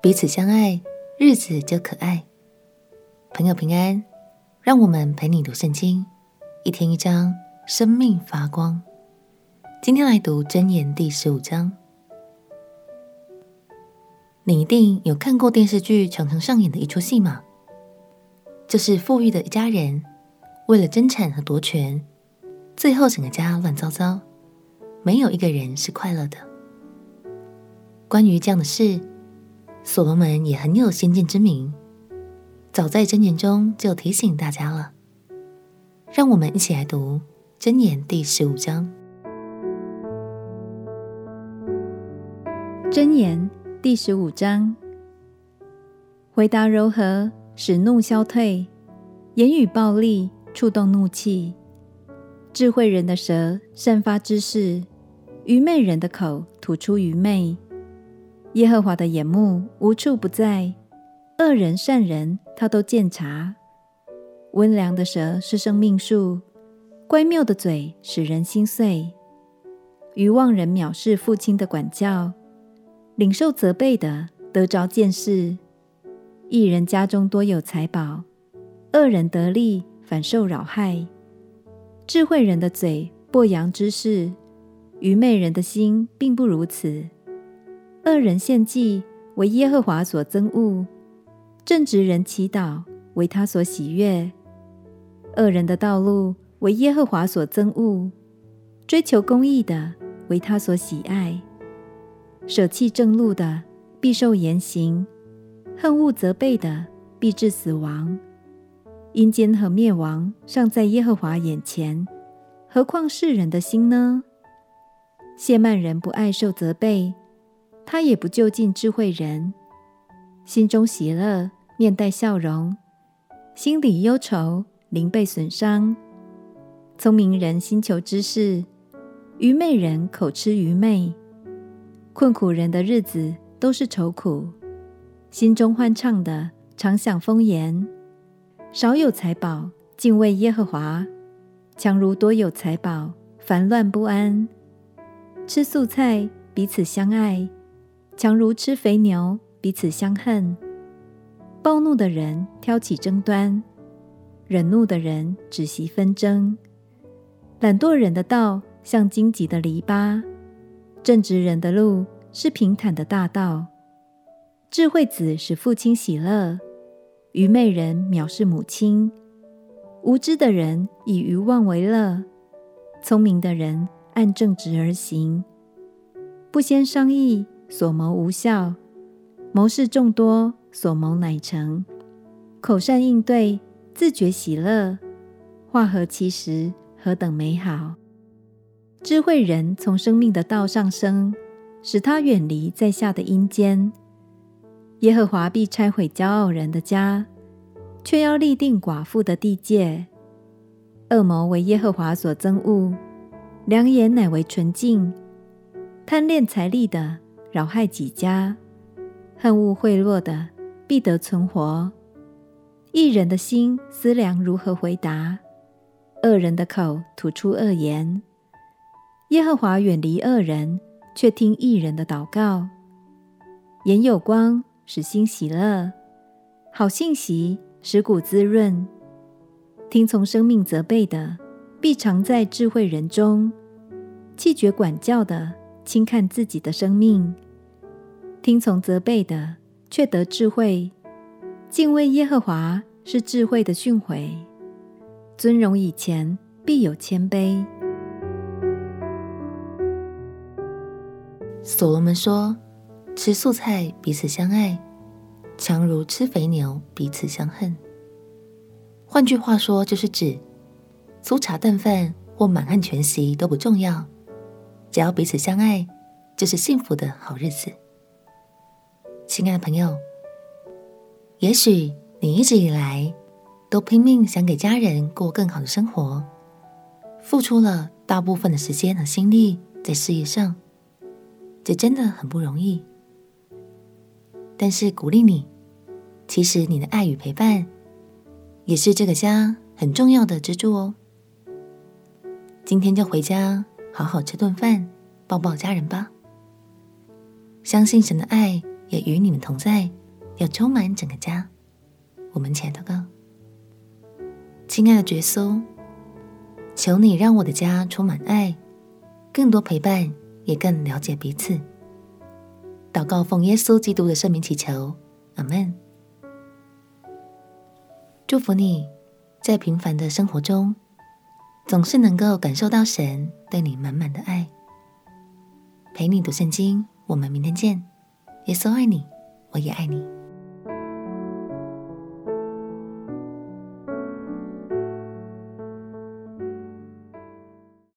彼此相爱，日子就可爱。朋友平安，让我们陪你读圣经，一天一章，生命发光。今天来读箴言第十五章。你一定有看过电视剧常常上演的一出戏码，就是富裕的一家人为了争产和夺权，最后整个家乱糟糟，没有一个人是快乐的。关于这样的事，所罗门也很有先见之明，早在箴言中就提醒大家了。让我们一起来读箴言第十五章。箴言第十五章：回答柔和，使怒消退；言语暴力，触动怒气。智慧人的舌散发知识，愚昧人的口吐出愚昧。耶和华的眼目无处不在，恶人善人他都鉴察。温良的舌是生命树，乖谬的嘴使人心碎。愚妄人藐视父亲的管教，领受责备的得着见识。一人家中多有财宝，恶人得利反受扰害。智慧人的嘴播扬知识，愚昧人的心并不如此。恶人献祭为耶和华所憎恶，正直人祈祷为他所喜悦。恶人的道路为耶和华所憎恶，追求公义的为他所喜爱。舍弃正路的必受严刑，恨恶责备的必致死亡。阴间和灭亡尚在耶和华眼前，何况世人的心呢？谢曼人不爱受责备。他也不就近智慧人，心中喜乐，面带笑容；心里忧愁，灵被损伤。聪明人心求知识，愚昧人口吃愚昧。困苦人的日子都是愁苦，心中欢畅的常享丰言。少有财宝，敬畏耶和华，强如多有财宝，烦乱不安。吃素菜，彼此相爱。强如吃肥牛，彼此相恨。暴怒的人挑起争端，忍怒的人止息纷争。懒惰人的道像荆棘的篱笆，正直人的路是平坦的大道。智慧子使父亲喜乐，愚昧人藐视母亲。无知的人以愚妄为乐，聪明的人按正直而行。不先商议。所谋无效，谋事众多，所谋乃成。口善应对，自觉喜乐，话合其实，何等美好！智慧人从生命的道上升，使他远离在下的阴间。耶和华必拆毁骄傲人的家，却要立定寡妇的地界。恶魔为耶和华所憎恶，良言乃为纯净。贪恋财利的，扰害己家，恨恶贿赂的，必得存活。一人的心思量如何回答，恶人的口吐出恶言。耶和华远离恶人，却听义人的祷告。眼有光，使心喜乐；好信息使骨滋润。听从生命责备的，必常在智慧人中；弃绝管教的，轻看自己的生命，听从责备的，却得智慧；敬畏耶和华是智慧的训诲。尊荣以前，必有谦卑。所罗门说：“吃素菜，彼此相爱，强如吃肥牛，彼此相恨。”换句话说，就是指粗茶淡饭或满汉全席都不重要。只要彼此相爱，就是幸福的好日子。亲爱的朋友，也许你一直以来都拼命想给家人过更好的生活，付出了大部分的时间和心力在事业上，这真的很不容易。但是鼓励你，其实你的爱与陪伴也是这个家很重要的支柱哦。今天就回家。好好吃顿饭，抱抱家人吧。相信神的爱也与你们同在，要充满整个家。我们前祷告，亲爱的耶稣，求你让我的家充满爱，更多陪伴，也更了解彼此。祷告奉耶稣基督的圣名祈求，阿门。祝福你在平凡的生活中，总是能够感受到神对你满满的爱。陪你读圣经，我们明天见。耶稣爱你，我也爱你。